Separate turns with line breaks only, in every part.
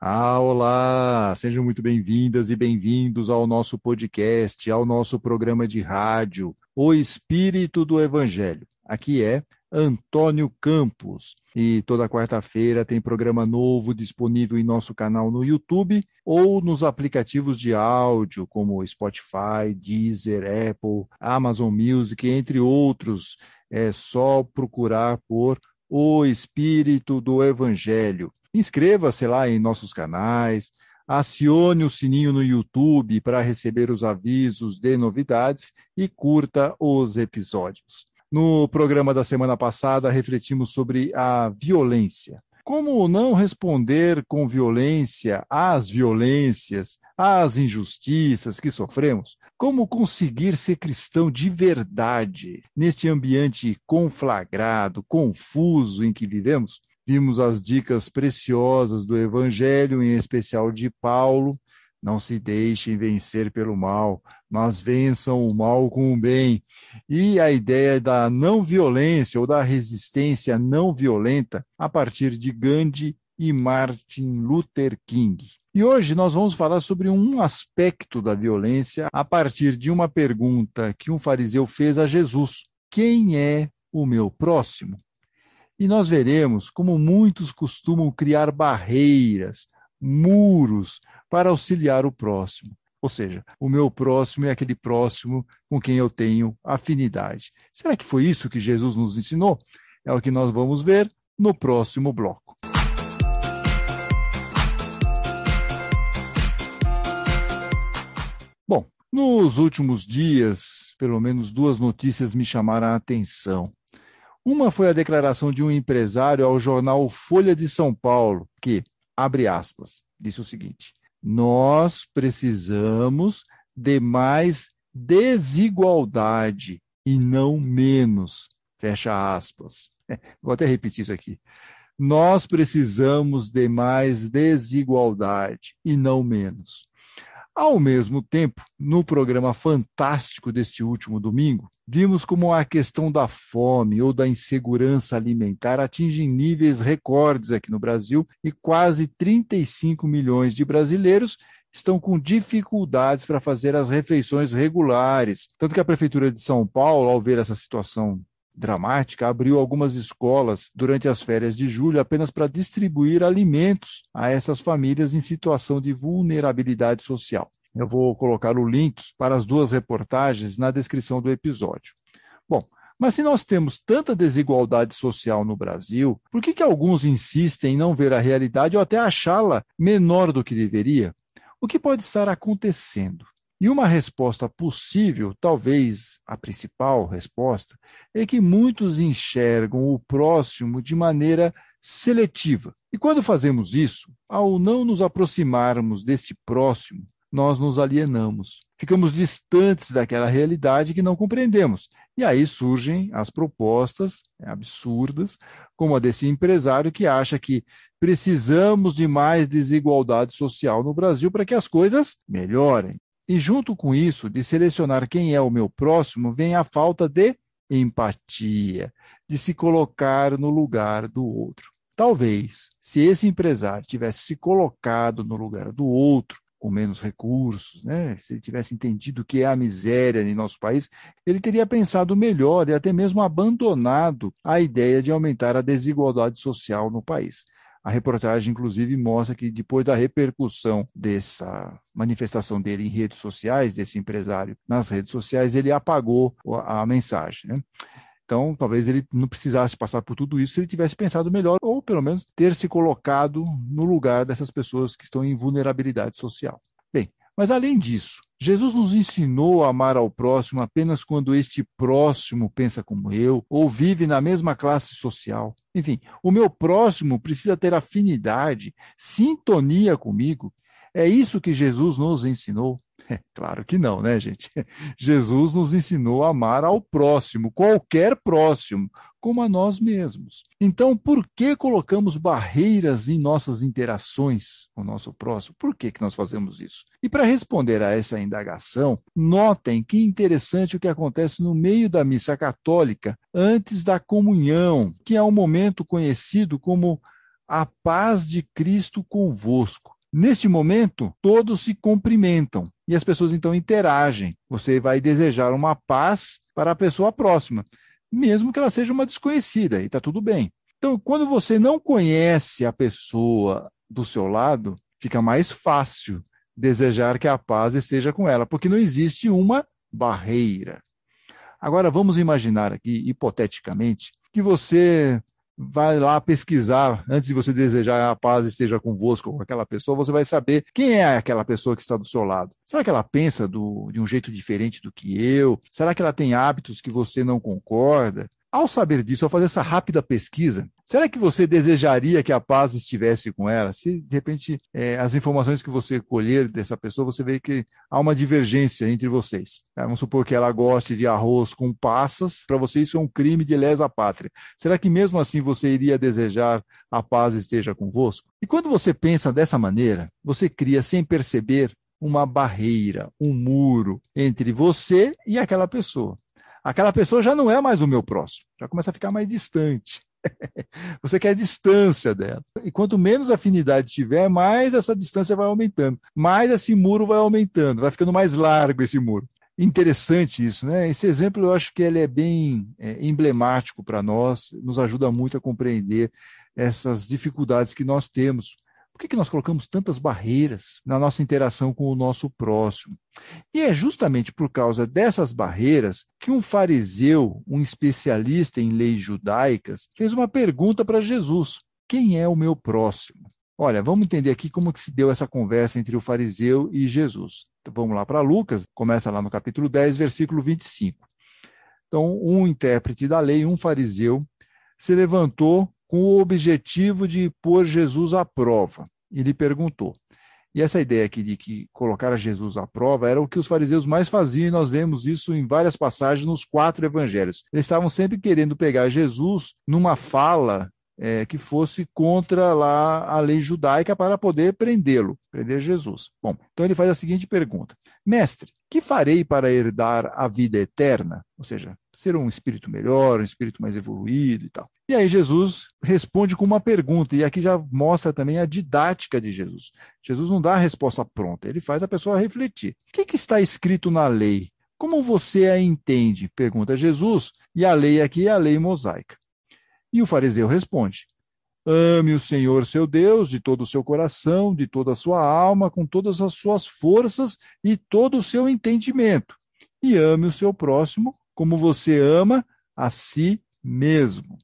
Ah, olá! Sejam muito bem-vindas e bem-vindos ao nosso podcast, ao nosso programa de rádio, O Espírito do Evangelho. Aqui é Antônio Campos. E toda quarta-feira tem programa novo disponível em nosso canal no YouTube ou nos aplicativos de áudio como Spotify, Deezer, Apple, Amazon Music, entre outros. É só procurar por O Espírito do Evangelho. Inscreva-se lá em nossos canais, acione o sininho no YouTube para receber os avisos de novidades e curta os episódios. No programa da semana passada, refletimos sobre a violência. Como não responder com violência às violências, às injustiças que sofremos? Como conseguir ser cristão de verdade neste ambiente conflagrado, confuso em que vivemos? Vimos as dicas preciosas do Evangelho, em especial de Paulo. Não se deixem vencer pelo mal, mas vençam o mal com o bem. E a ideia da não violência ou da resistência não violenta a partir de Gandhi e Martin Luther King. E hoje nós vamos falar sobre um aspecto da violência a partir de uma pergunta que um fariseu fez a Jesus: Quem é o meu próximo? E nós veremos como muitos costumam criar barreiras, muros, para auxiliar o próximo. Ou seja, o meu próximo é aquele próximo com quem eu tenho afinidade. Será que foi isso que Jesus nos ensinou? É o que nós vamos ver no próximo bloco. Bom, nos últimos dias, pelo menos duas notícias me chamaram a atenção. Uma foi a declaração de um empresário ao jornal Folha de São Paulo, que, abre aspas, disse o seguinte: Nós precisamos de mais desigualdade e não menos. Fecha aspas. Vou até repetir isso aqui. Nós precisamos de mais desigualdade e não menos. Ao mesmo tempo, no programa fantástico deste último domingo, vimos como a questão da fome ou da insegurança alimentar atinge níveis recordes aqui no Brasil e quase 35 milhões de brasileiros estão com dificuldades para fazer as refeições regulares. Tanto que a Prefeitura de São Paulo, ao ver essa situação dramática, abriu algumas escolas durante as férias de julho apenas para distribuir alimentos a essas famílias em situação de vulnerabilidade social. Eu vou colocar o link para as duas reportagens na descrição do episódio. Bom, mas se nós temos tanta desigualdade social no Brasil, por que, que alguns insistem em não ver a realidade ou até achá-la menor do que deveria? O que pode estar acontecendo? E uma resposta possível, talvez a principal resposta, é que muitos enxergam o próximo de maneira seletiva. E quando fazemos isso, ao não nos aproximarmos deste próximo, nós nos alienamos. Ficamos distantes daquela realidade que não compreendemos. E aí surgem as propostas absurdas, como a desse empresário que acha que precisamos de mais desigualdade social no Brasil para que as coisas melhorem. E junto com isso, de selecionar quem é o meu próximo, vem a falta de empatia, de se colocar no lugar do outro. Talvez, se esse empresário tivesse se colocado no lugar do outro, com menos recursos, né? se ele tivesse entendido o que é a miséria em nosso país, ele teria pensado melhor e até mesmo abandonado a ideia de aumentar a desigualdade social no país. A reportagem, inclusive, mostra que depois da repercussão dessa manifestação dele em redes sociais, desse empresário nas redes sociais, ele apagou a mensagem. Né? Então, talvez ele não precisasse passar por tudo isso se ele tivesse pensado melhor, ou pelo menos ter se colocado no lugar dessas pessoas que estão em vulnerabilidade social. Mas além disso, Jesus nos ensinou a amar ao próximo apenas quando este próximo pensa como eu, ou vive na mesma classe social. Enfim, o meu próximo precisa ter afinidade, sintonia comigo. É isso que Jesus nos ensinou. É, claro que não, né, gente? Jesus nos ensinou a amar ao próximo, qualquer próximo, como a nós mesmos. Então, por que colocamos barreiras em nossas interações com o nosso próximo? Por que, que nós fazemos isso? E para responder a essa indagação, notem que interessante o que acontece no meio da missa católica, antes da comunhão, que é um momento conhecido como a paz de Cristo convosco. Neste momento, todos se cumprimentam e as pessoas então interagem. Você vai desejar uma paz para a pessoa próxima, mesmo que ela seja uma desconhecida, e está tudo bem. Então, quando você não conhece a pessoa do seu lado, fica mais fácil desejar que a paz esteja com ela, porque não existe uma barreira. Agora, vamos imaginar aqui, hipoteticamente, que você vai lá pesquisar, antes de você desejar a paz esteja convosco com aquela pessoa, você vai saber quem é aquela pessoa que está do seu lado. Será que ela pensa do, de um jeito diferente do que eu? Será que ela tem hábitos que você não concorda? Ao saber disso, ao fazer essa rápida pesquisa, será que você desejaria que a paz estivesse com ela? Se, de repente, é, as informações que você colher dessa pessoa, você vê que há uma divergência entre vocês. Tá? Vamos supor que ela goste de arroz com passas, para você isso é um crime de lesa pátria. Será que mesmo assim você iria desejar a paz esteja convosco? E quando você pensa dessa maneira, você cria, sem perceber, uma barreira, um muro entre você e aquela pessoa aquela pessoa já não é mais o meu próximo, já começa a ficar mais distante. Você quer distância dela. E quanto menos afinidade tiver, mais essa distância vai aumentando, mais esse muro vai aumentando, vai ficando mais largo esse muro. Interessante isso, né? Esse exemplo eu acho que ele é bem é, emblemático para nós, nos ajuda muito a compreender essas dificuldades que nós temos por que, que nós colocamos tantas barreiras na nossa interação com o nosso próximo? E é justamente por causa dessas barreiras que um fariseu, um especialista em leis judaicas, fez uma pergunta para Jesus: quem é o meu próximo? Olha, vamos entender aqui como que se deu essa conversa entre o fariseu e Jesus. Então, vamos lá para Lucas, começa lá no capítulo 10, versículo 25. Então, um intérprete da lei, um fariseu, se levantou com o objetivo de pôr Jesus à prova. E lhe perguntou. E essa ideia aqui de que colocar Jesus à prova era o que os fariseus mais faziam, e nós vemos isso em várias passagens nos quatro evangelhos. Eles estavam sempre querendo pegar Jesus numa fala é, que fosse contra lá a lei judaica para poder prendê-lo, prender Jesus. Bom, então ele faz a seguinte pergunta: Mestre, que farei para herdar a vida eterna? Ou seja, ser um espírito melhor, um espírito mais evoluído e tal. E aí Jesus responde com uma pergunta, e aqui já mostra também a didática de Jesus. Jesus não dá a resposta pronta, ele faz a pessoa refletir. O que, que está escrito na lei? Como você a entende? Pergunta Jesus, e a lei aqui é a lei mosaica. E o fariseu responde: Ame o Senhor seu Deus de todo o seu coração, de toda a sua alma, com todas as suas forças e todo o seu entendimento. E ame o seu próximo como você ama a si mesmo.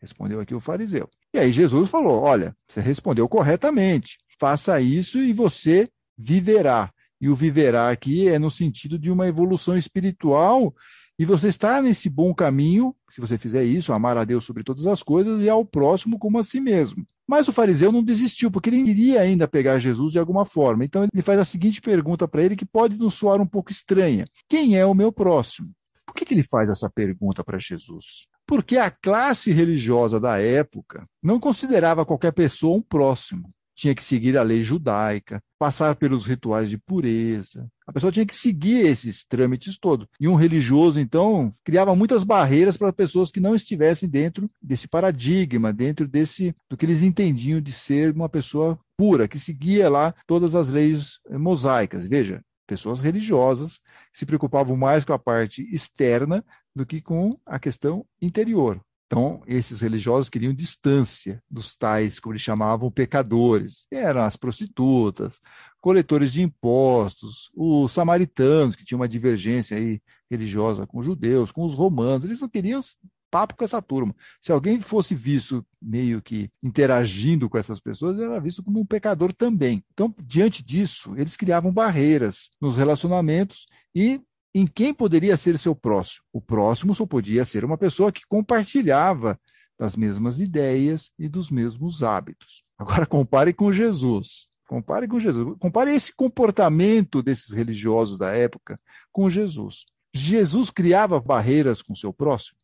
Respondeu aqui o fariseu. E aí Jesus falou: Olha, você respondeu corretamente. Faça isso e você viverá. E o viverá aqui é no sentido de uma evolução espiritual e você está nesse bom caminho, se você fizer isso, amar a Deus sobre todas as coisas e ao próximo como a si mesmo. Mas o fariseu não desistiu, porque ele iria ainda pegar Jesus de alguma forma. Então ele faz a seguinte pergunta para ele, que pode nos soar um pouco estranha: Quem é o meu próximo? Por que, que ele faz essa pergunta para Jesus? Porque a classe religiosa da época não considerava qualquer pessoa um próximo tinha que seguir a lei judaica, passar pelos rituais de pureza. A pessoa tinha que seguir esses trâmites todos. E um religioso, então, criava muitas barreiras para pessoas que não estivessem dentro desse paradigma, dentro desse do que eles entendiam de ser uma pessoa pura, que seguia lá todas as leis mosaicas. Veja, pessoas religiosas se preocupavam mais com a parte externa do que com a questão interior. Então, esses religiosos queriam distância dos tais, como eles chamavam, pecadores. Eram as prostitutas, coletores de impostos, os samaritanos, que tinham uma divergência aí religiosa com os judeus, com os romanos. Eles não queriam papo com essa turma. Se alguém fosse visto meio que interagindo com essas pessoas, era visto como um pecador também. Então, diante disso, eles criavam barreiras nos relacionamentos e em quem poderia ser seu próximo? O próximo só podia ser uma pessoa que compartilhava das mesmas ideias e dos mesmos hábitos. Agora compare com Jesus. Compare com Jesus. Compare esse comportamento desses religiosos da época com Jesus. Jesus criava barreiras com seu próximo?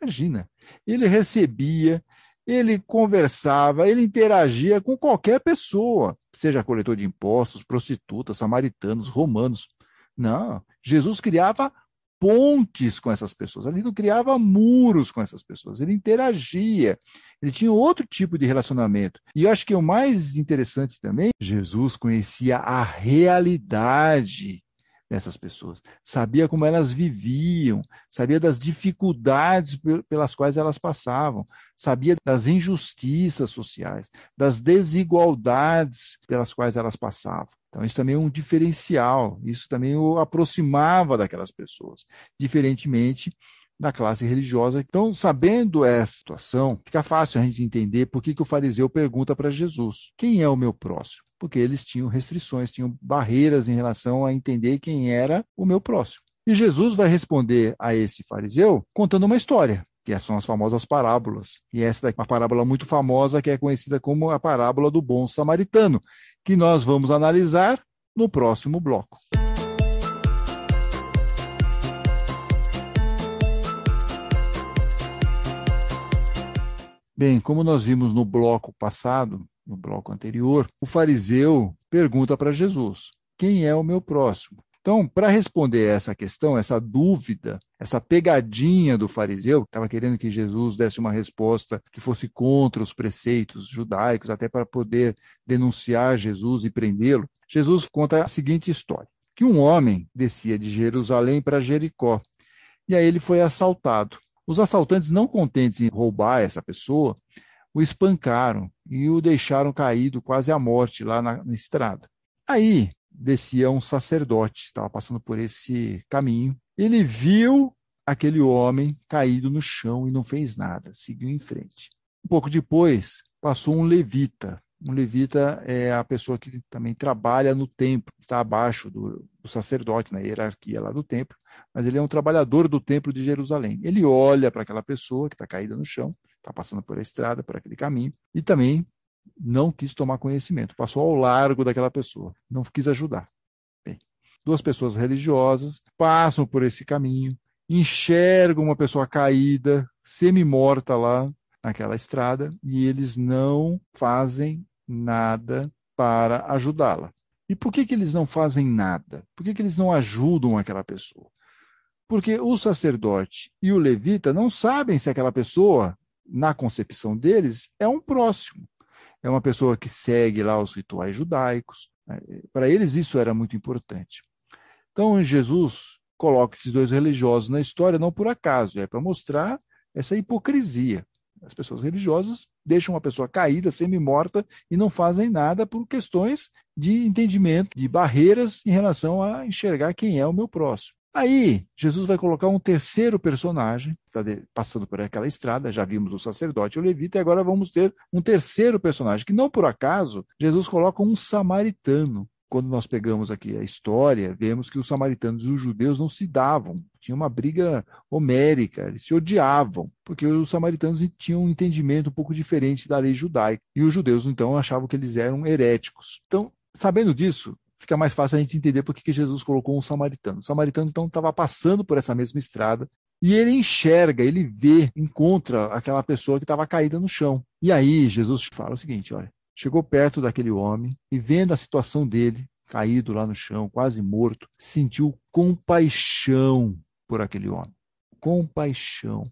Imagina. Ele recebia, ele conversava, ele interagia com qualquer pessoa, seja coletor de impostos, prostitutas, samaritanos, romanos. Não, Jesus criava pontes com essas pessoas, ele não criava muros com essas pessoas, ele interagia, ele tinha outro tipo de relacionamento. E eu acho que o mais interessante também, Jesus conhecia a realidade dessas pessoas, sabia como elas viviam, sabia das dificuldades pelas quais elas passavam, sabia das injustiças sociais, das desigualdades pelas quais elas passavam. Então, isso também é um diferencial, isso também o aproximava daquelas pessoas, diferentemente da classe religiosa. Então, sabendo essa situação, fica fácil a gente entender por que, que o fariseu pergunta para Jesus: quem é o meu próximo? porque eles tinham restrições, tinham barreiras em relação a entender quem era o meu próximo. E Jesus vai responder a esse fariseu contando uma história, que são as famosas parábolas. E essa é uma parábola muito famosa que é conhecida como a parábola do bom samaritano, que nós vamos analisar no próximo bloco. Bem, como nós vimos no bloco passado, no bloco anterior, o fariseu pergunta para Jesus: quem é o meu próximo? Então, para responder essa questão, essa dúvida, essa pegadinha do fariseu, que estava querendo que Jesus desse uma resposta que fosse contra os preceitos judaicos, até para poder denunciar Jesus e prendê-lo, Jesus conta a seguinte história: que um homem descia de Jerusalém para Jericó, e aí ele foi assaltado. Os assaltantes, não contentes em roubar essa pessoa, o espancaram e o deixaram caído quase à morte lá na, na estrada. Aí descia um sacerdote, estava passando por esse caminho. Ele viu aquele homem caído no chão e não fez nada, seguiu em frente. Um pouco depois, passou um levita. Um levita é a pessoa que também trabalha no templo, está abaixo do, do sacerdote, na hierarquia lá do templo, mas ele é um trabalhador do templo de Jerusalém. Ele olha para aquela pessoa que está caída no chão, está passando por a estrada, por aquele caminho, e também não quis tomar conhecimento, passou ao largo daquela pessoa, não quis ajudar. Bem, duas pessoas religiosas passam por esse caminho, enxergam uma pessoa caída, semi-morta lá naquela estrada, e eles não fazem nada para ajudá-la. E por que, que eles não fazem nada? Por que, que eles não ajudam aquela pessoa? Porque o sacerdote e o levita não sabem se aquela pessoa na concepção deles, é um próximo. É uma pessoa que segue lá os rituais judaicos. Né? Para eles, isso era muito importante. Então, Jesus coloca esses dois religiosos na história não por acaso, é para mostrar essa hipocrisia. As pessoas religiosas deixam uma pessoa caída, semi-morta, e não fazem nada por questões de entendimento, de barreiras em relação a enxergar quem é o meu próximo. Aí, Jesus vai colocar um terceiro personagem, está passando por aquela estrada, já vimos o sacerdote o levita, e agora vamos ter um terceiro personagem, que não por acaso, Jesus coloca um samaritano. Quando nós pegamos aqui a história, vemos que os samaritanos e os judeus não se davam, tinha uma briga homérica, eles se odiavam, porque os samaritanos tinham um entendimento um pouco diferente da lei judaica, e os judeus, então, achavam que eles eram heréticos. Então, sabendo disso, fica mais fácil a gente entender por que Jesus colocou um samaritano. O samaritano, então, estava passando por essa mesma estrada e ele enxerga, ele vê, encontra aquela pessoa que estava caída no chão. E aí Jesus fala o seguinte: olha, chegou perto daquele homem e vendo a situação dele, caído lá no chão, quase morto, sentiu compaixão por aquele homem. Compaixão.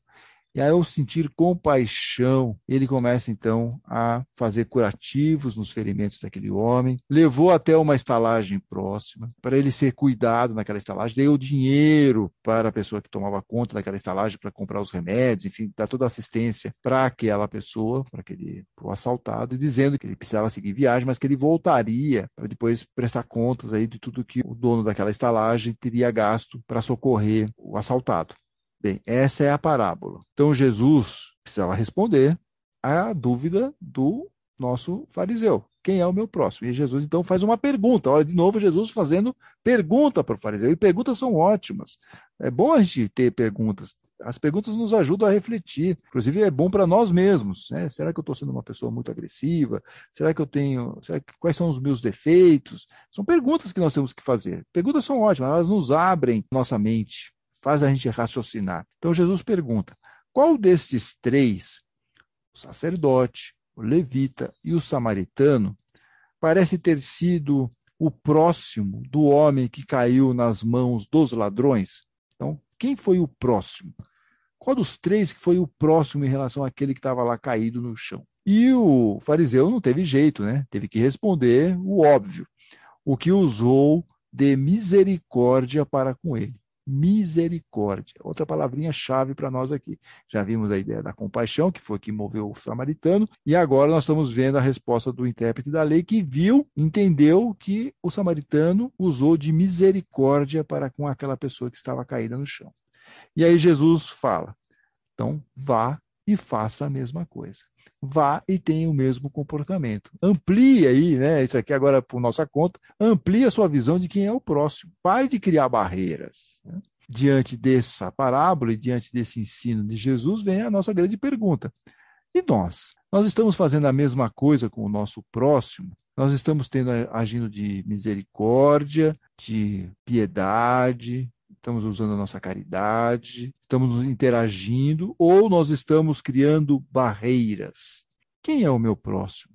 E aí, ao sentir compaixão, ele começa então a fazer curativos nos ferimentos daquele homem. Levou até uma estalagem próxima para ele ser cuidado naquela estalagem. Deu dinheiro para a pessoa que tomava conta daquela estalagem para comprar os remédios, enfim, dar toda a assistência para aquela pessoa, para aquele pro assaltado, dizendo que ele precisava seguir viagem, mas que ele voltaria para depois prestar contas aí de tudo que o dono daquela estalagem teria gasto para socorrer o assaltado. Bem, essa é a parábola. Então Jesus precisava responder à dúvida do nosso fariseu. Quem é o meu próximo? E Jesus então faz uma pergunta. Olha, de novo, Jesus fazendo pergunta para o fariseu. E perguntas são ótimas. É bom a gente ter perguntas. As perguntas nos ajudam a refletir. Inclusive, é bom para nós mesmos. Né? Será que eu estou sendo uma pessoa muito agressiva? Será que eu tenho. Que... quais são os meus defeitos? São perguntas que nós temos que fazer. Perguntas são ótimas, elas nos abrem nossa mente faz a gente raciocinar. Então Jesus pergunta: qual destes três, o sacerdote, o levita e o samaritano, parece ter sido o próximo do homem que caiu nas mãos dos ladrões? Então, quem foi o próximo? Qual dos três que foi o próximo em relação àquele que estava lá caído no chão? E o fariseu não teve jeito, né? Teve que responder o óbvio, o que usou de misericórdia para com ele. Misericórdia. Outra palavrinha-chave para nós aqui. Já vimos a ideia da compaixão, que foi que moveu o samaritano, e agora nós estamos vendo a resposta do intérprete da lei, que viu, entendeu que o samaritano usou de misericórdia para com aquela pessoa que estava caída no chão. E aí Jesus fala: então vá e faça a mesma coisa vá e tenha o mesmo comportamento. Amplie aí, né? Isso aqui agora por nossa conta, amplie a sua visão de quem é o próximo. Pare de criar barreiras. Né? Diante dessa parábola e diante desse ensino de Jesus, vem a nossa grande pergunta. E nós? Nós estamos fazendo a mesma coisa com o nosso próximo? Nós estamos tendo agindo de misericórdia, de piedade, estamos usando a nossa caridade, estamos interagindo ou nós estamos criando barreiras. Quem é o meu próximo?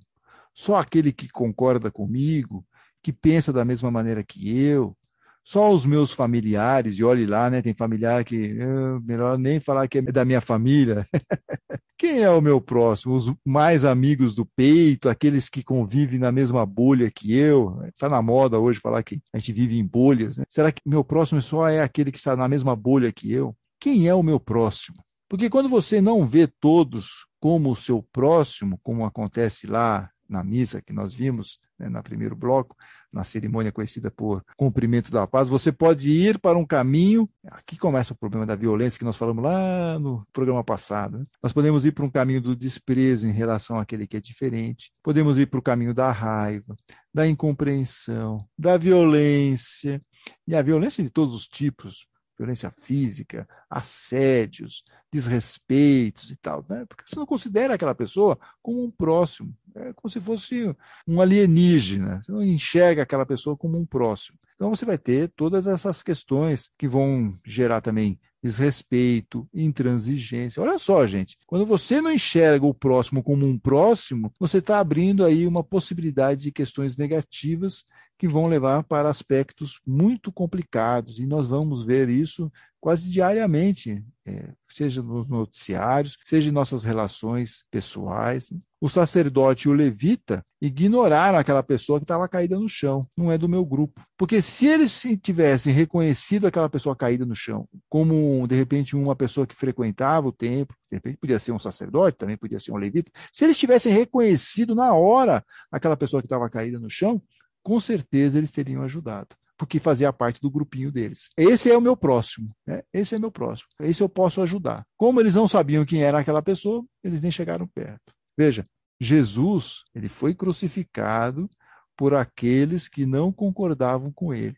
Só aquele que concorda comigo, que pensa da mesma maneira que eu, só os meus familiares, e olhe lá, né? Tem familiar que é melhor nem falar que é da minha família. Quem é o meu próximo? Os mais amigos do peito, aqueles que convivem na mesma bolha que eu. Está na moda hoje falar que a gente vive em bolhas. Né? Será que meu próximo só é aquele que está na mesma bolha que eu? Quem é o meu próximo? Porque quando você não vê todos como o seu próximo, como acontece lá na missa que nós vimos, né, no primeiro bloco, na cerimônia conhecida por cumprimento da paz, você pode ir para um caminho. Aqui começa o problema da violência que nós falamos lá no programa passado. Né? Nós podemos ir para um caminho do desprezo em relação àquele que é diferente, podemos ir para o caminho da raiva, da incompreensão, da violência, e a violência de todos os tipos, violência física, assédios, desrespeitos e tal, né? Porque você não considera aquela pessoa como um próximo, é como se fosse um alienígena, você não enxerga aquela pessoa como um próximo. Então você vai ter todas essas questões que vão gerar também desrespeito, intransigência. Olha só, gente, quando você não enxerga o próximo como um próximo, você está abrindo aí uma possibilidade de questões negativas que vão levar para aspectos muito complicados, e nós vamos ver isso quase diariamente, é, seja nos noticiários, seja em nossas relações pessoais. O sacerdote e o levita ignoraram aquela pessoa que estava caída no chão, não é do meu grupo. Porque se eles tivessem reconhecido aquela pessoa caída no chão como, de repente, uma pessoa que frequentava o templo, de repente podia ser um sacerdote, também podia ser um levita, se eles tivessem reconhecido na hora aquela pessoa que estava caída no chão, com certeza eles teriam ajudado porque fazia parte do grupinho deles. Esse é o meu próximo, né? esse é meu próximo, esse eu posso ajudar. Como eles não sabiam quem era aquela pessoa, eles nem chegaram perto. Veja, Jesus ele foi crucificado por aqueles que não concordavam com ele.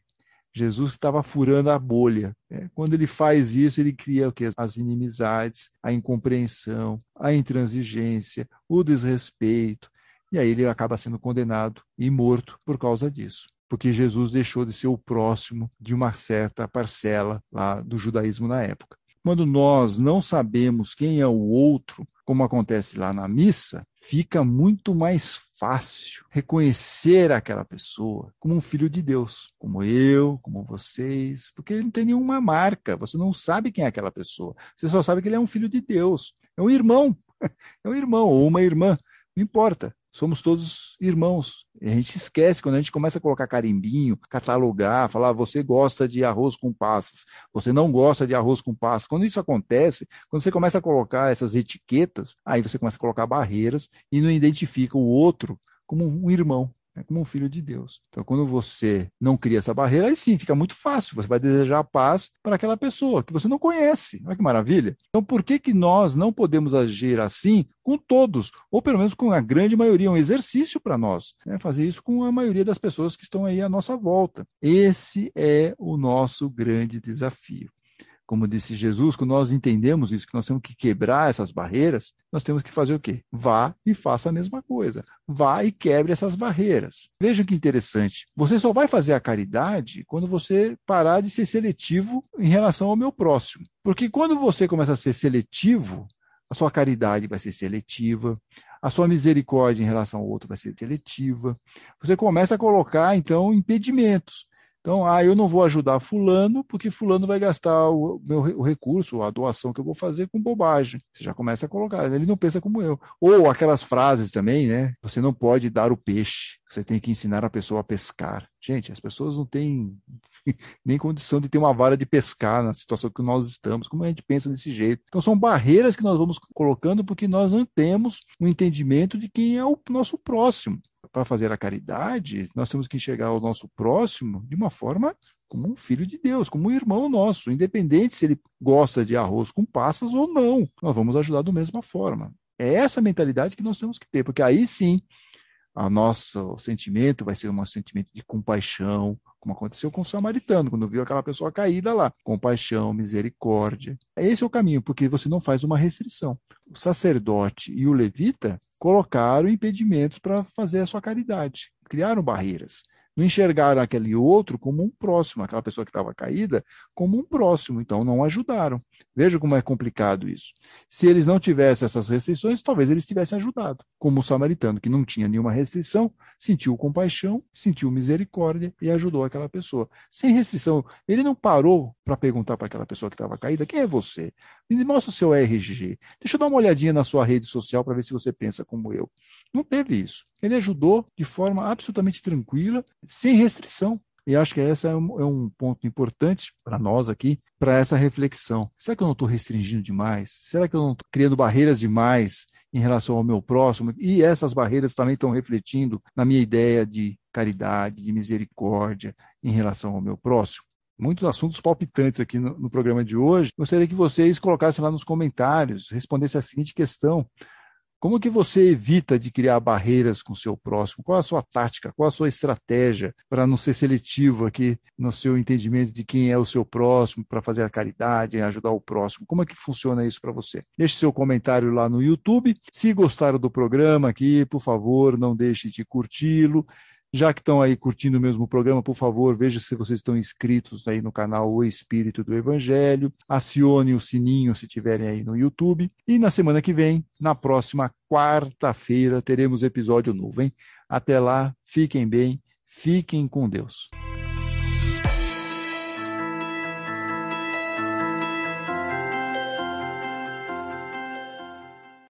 Jesus estava furando a bolha. Né? Quando ele faz isso, ele cria o que? As inimizades, a incompreensão, a intransigência, o desrespeito. E aí ele acaba sendo condenado e morto por causa disso porque Jesus deixou de ser o próximo de uma certa parcela lá do judaísmo na época. Quando nós não sabemos quem é o outro, como acontece lá na missa, fica muito mais fácil reconhecer aquela pessoa como um filho de Deus, como eu, como vocês, porque ele não tem nenhuma marca, você não sabe quem é aquela pessoa, você só sabe que ele é um filho de Deus, é um irmão, é um irmão ou uma irmã, não importa somos todos irmãos. A gente esquece quando a gente começa a colocar carimbinho, catalogar, falar você gosta de arroz com passas, você não gosta de arroz com passas. Quando isso acontece, quando você começa a colocar essas etiquetas, aí você começa a colocar barreiras e não identifica o outro como um irmão é como um filho de Deus. Então, quando você não cria essa barreira, aí sim fica muito fácil. Você vai desejar paz para aquela pessoa que você não conhece. Olha que maravilha. Então, por que, que nós não podemos agir assim com todos? Ou pelo menos com a grande maioria? É um exercício para nós. Né? Fazer isso com a maioria das pessoas que estão aí à nossa volta. Esse é o nosso grande desafio como disse Jesus, quando nós entendemos isso, que nós temos que quebrar essas barreiras, nós temos que fazer o quê? Vá e faça a mesma coisa. Vá e quebre essas barreiras. Vejam que interessante. Você só vai fazer a caridade quando você parar de ser seletivo em relação ao meu próximo. Porque quando você começa a ser seletivo, a sua caridade vai ser seletiva, a sua misericórdia em relação ao outro vai ser seletiva. Você começa a colocar, então, impedimentos. Então, ah, eu não vou ajudar fulano porque fulano vai gastar o meu o recurso, a doação que eu vou fazer com bobagem. Você já começa a colocar, ele não pensa como eu. Ou aquelas frases também, né? Você não pode dar o peixe, você tem que ensinar a pessoa a pescar. Gente, as pessoas não têm nem condição de ter uma vara de pescar na situação que nós estamos. Como a gente pensa desse jeito? Então, são barreiras que nós vamos colocando porque nós não temos um entendimento de quem é o nosso próximo para fazer a caridade, nós temos que enxergar o nosso próximo de uma forma como um filho de Deus, como um irmão nosso, independente se ele gosta de arroz com passas ou não. Nós vamos ajudar da mesma forma. É essa mentalidade que nós temos que ter, porque aí sim, o nosso sentimento vai ser um sentimento de compaixão, como aconteceu com o samaritano, quando viu aquela pessoa caída lá. Compaixão, misericórdia. Esse é o caminho, porque você não faz uma restrição. O sacerdote e o levita colocaram impedimentos para fazer a sua caridade, criaram barreiras não enxergaram aquele outro como um próximo, aquela pessoa que estava caída, como um próximo, então não ajudaram. Veja como é complicado isso. Se eles não tivessem essas restrições, talvez eles tivessem ajudado. Como o samaritano, que não tinha nenhuma restrição, sentiu compaixão, sentiu misericórdia e ajudou aquela pessoa. Sem restrição, ele não parou para perguntar para aquela pessoa que estava caída: quem é você? Me mostra o seu RG. Deixa eu dar uma olhadinha na sua rede social para ver se você pensa como eu. Não teve isso. Ele ajudou de forma absolutamente tranquila, sem restrição. E acho que esse é um, é ponto importante para nós aqui, para essa reflexão. Será que eu não estou restringindo demais? Será que eu não estou criando barreiras demais em relação ao meu próximo? E essas barreiras também estão refletindo na minha ideia de caridade, de misericórdia em relação ao meu próximo? muitos assuntos palpitantes aqui no, no, programa de hoje. Gostaria que vocês colocassem lá nos comentários, respondessem a seguinte questão: como que você evita de criar barreiras com o seu próximo? Qual a sua tática? Qual a sua estratégia para não ser seletivo aqui no seu entendimento de quem é o seu próximo, para fazer a caridade, ajudar o próximo? Como é que funciona isso para você? Deixe seu comentário lá no YouTube. Se gostaram do programa aqui, por favor, não deixe de curti-lo. Já que estão aí curtindo o mesmo programa, por favor, veja se vocês estão inscritos aí no canal O Espírito do Evangelho. Acione o sininho se estiverem aí no YouTube. E na semana que vem, na próxima quarta-feira, teremos episódio novo, hein? Até lá, fiquem bem, fiquem com Deus.